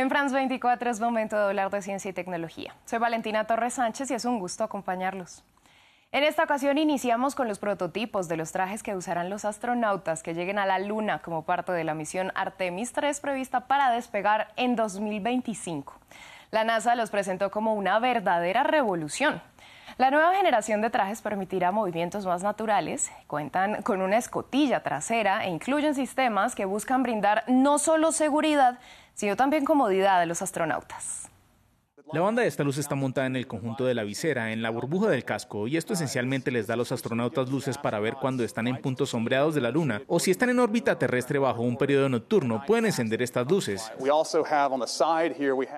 En France 24 es momento de hablar de ciencia y tecnología. Soy Valentina Torres Sánchez y es un gusto acompañarlos. En esta ocasión iniciamos con los prototipos de los trajes que usarán los astronautas que lleguen a la Luna como parte de la misión Artemis 3 prevista para despegar en 2025. La NASA los presentó como una verdadera revolución. La nueva generación de trajes permitirá movimientos más naturales, cuentan con una escotilla trasera e incluyen sistemas que buscan brindar no solo seguridad, sino también comodidad a los astronautas. La banda de esta luz está montada en el conjunto de la visera, en la burbuja del casco, y esto esencialmente les da a los astronautas luces para ver cuando están en puntos sombreados de la Luna o si están en órbita terrestre bajo un periodo nocturno, pueden encender estas luces.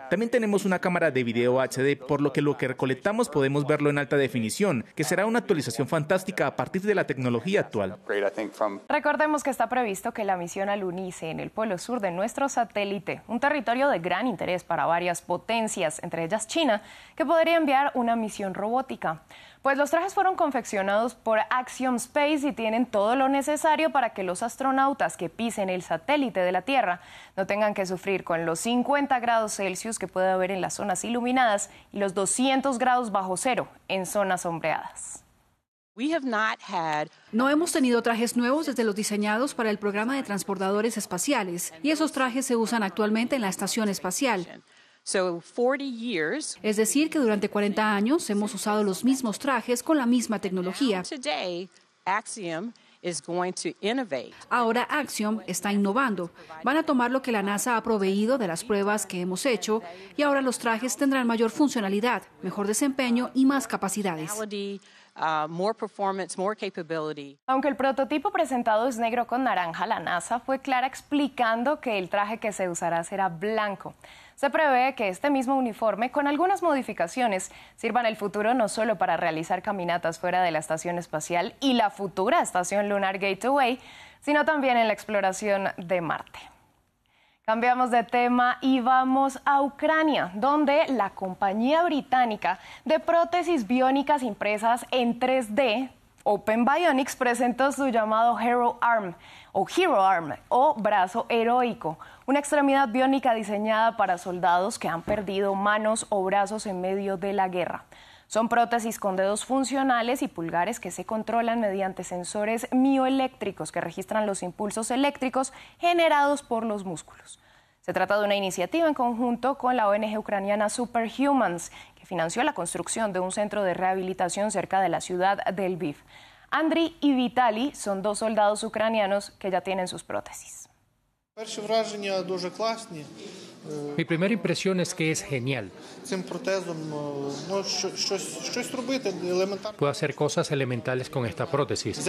También tenemos una cámara de video HD, por lo que lo que recolectamos podemos verlo en alta definición, que será una actualización fantástica a partir de la tecnología actual. Recordemos que está previsto que la misión alunice en el polo sur de nuestro satélite, un territorio de gran interés para varias potencias, entre ellas China, que podría enviar una misión robótica. Pues los trajes fueron confeccionados por Axiom Space y tienen todo lo necesario para que los astronautas que pisen el satélite de la Tierra no tengan que sufrir con los 50 grados Celsius que puede haber en las zonas iluminadas y los 200 grados bajo cero en zonas sombreadas. No hemos tenido trajes nuevos desde los diseñados para el programa de transportadores espaciales y esos trajes se usan actualmente en la estación espacial. Es decir, que durante 40 años hemos usado los mismos trajes con la misma tecnología. Ahora Axiom está innovando. Van a tomar lo que la NASA ha proveído de las pruebas que hemos hecho y ahora los trajes tendrán mayor funcionalidad, mejor desempeño y más capacidades. Aunque el prototipo presentado es negro con naranja, la NASA fue clara explicando que el traje que se usará será blanco. Se prevé que este mismo uniforme, con algunas modificaciones, sirva en el futuro no solo para realizar caminatas fuera de la estación espacial y la futura estación lunar Gateway, sino también en la exploración de Marte. Cambiamos de tema y vamos a Ucrania, donde la compañía británica de prótesis biónicas impresas en 3D, Open Bionics, presentó su llamado Hero Arm o Hero Arm o brazo heroico, una extremidad biónica diseñada para soldados que han perdido manos o brazos en medio de la guerra. Son prótesis con dedos funcionales y pulgares que se controlan mediante sensores mioeléctricos que registran los impulsos eléctricos generados por los músculos. Se trata de una iniciativa en conjunto con la ONG ucraniana Superhumans, que financió la construcción de un centro de rehabilitación cerca de la ciudad de Lviv. Andriy y Vitali son dos soldados ucranianos que ya tienen sus prótesis. Mi primera impresión es que es genial. Puedo hacer cosas elementales con esta prótesis.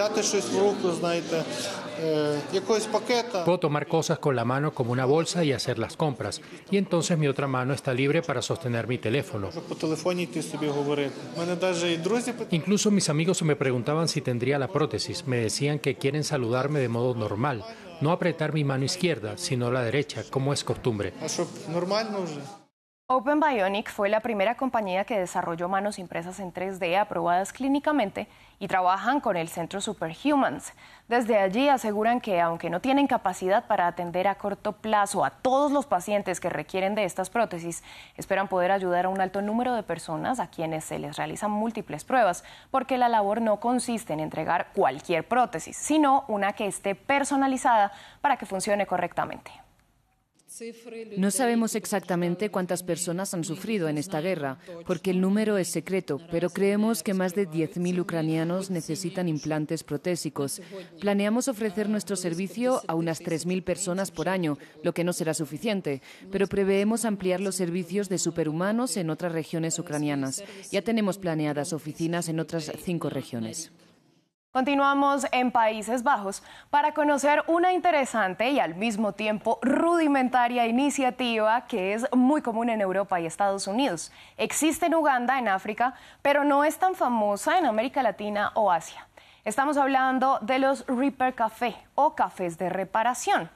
Puedo tomar cosas con la mano como una bolsa y hacer las compras. Y entonces mi otra mano está libre para sostener mi teléfono. Incluso mis amigos me preguntaban si tendría la prótesis. Me decían que quieren saludarme de modo normal no apretar mi mano izquierda, sino la derecha, como es costumbre. Open Bionic fue la primera compañía que desarrolló manos impresas en 3D aprobadas clínicamente y trabajan con el centro Superhumans. Desde allí aseguran que aunque no tienen capacidad para atender a corto plazo a todos los pacientes que requieren de estas prótesis, esperan poder ayudar a un alto número de personas a quienes se les realizan múltiples pruebas, porque la labor no consiste en entregar cualquier prótesis, sino una que esté personalizada para que funcione correctamente. No sabemos exactamente cuántas personas han sufrido en esta guerra, porque el número es secreto, pero creemos que más de 10.000 ucranianos necesitan implantes protésicos. Planeamos ofrecer nuestro servicio a unas 3.000 personas por año, lo que no será suficiente, pero preveemos ampliar los servicios de superhumanos en otras regiones ucranianas. Ya tenemos planeadas oficinas en otras cinco regiones. Continuamos en Países Bajos para conocer una interesante y al mismo tiempo rudimentaria iniciativa que es muy común en Europa y Estados Unidos. Existe en Uganda, en África, pero no es tan famosa en América Latina o Asia. Estamos hablando de los Reaper Café o cafés de reparación.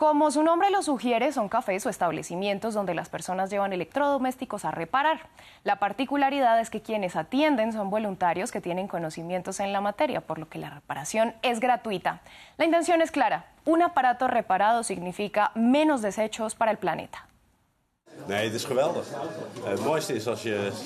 Como su nombre lo sugiere, son cafés o establecimientos donde las personas llevan electrodomésticos a reparar. La particularidad es que quienes atienden son voluntarios que tienen conocimientos en la materia, por lo que la reparación es gratuita. La intención es clara, un aparato reparado significa menos desechos para el planeta.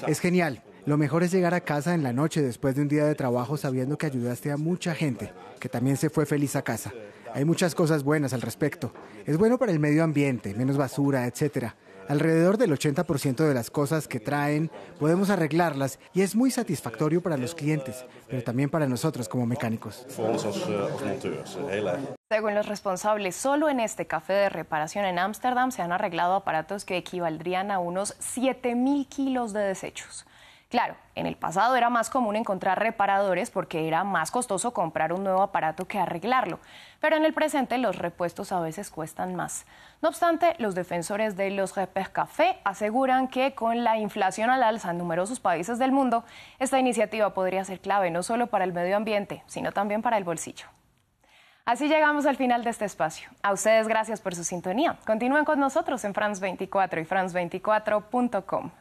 Es genial. Lo mejor es llegar a casa en la noche después de un día de trabajo sabiendo que ayudaste a mucha gente, que también se fue feliz a casa. Hay muchas cosas buenas al respecto. Es bueno para el medio ambiente, menos basura, etcétera. Alrededor del 80% de las cosas que traen podemos arreglarlas y es muy satisfactorio para los clientes, pero también para nosotros como mecánicos. Según los responsables, solo en este café de reparación en Ámsterdam se han arreglado aparatos que equivaldrían a unos 7.000 kilos de desechos. Claro, en el pasado era más común encontrar reparadores porque era más costoso comprar un nuevo aparato que arreglarlo, pero en el presente los repuestos a veces cuestan más. No obstante, los defensores de los Repes Café aseguran que con la inflación al alza en numerosos países del mundo, esta iniciativa podría ser clave no solo para el medio ambiente, sino también para el bolsillo. Así llegamos al final de este espacio. A ustedes gracias por su sintonía. Continúen con nosotros en France 24 y France24.com.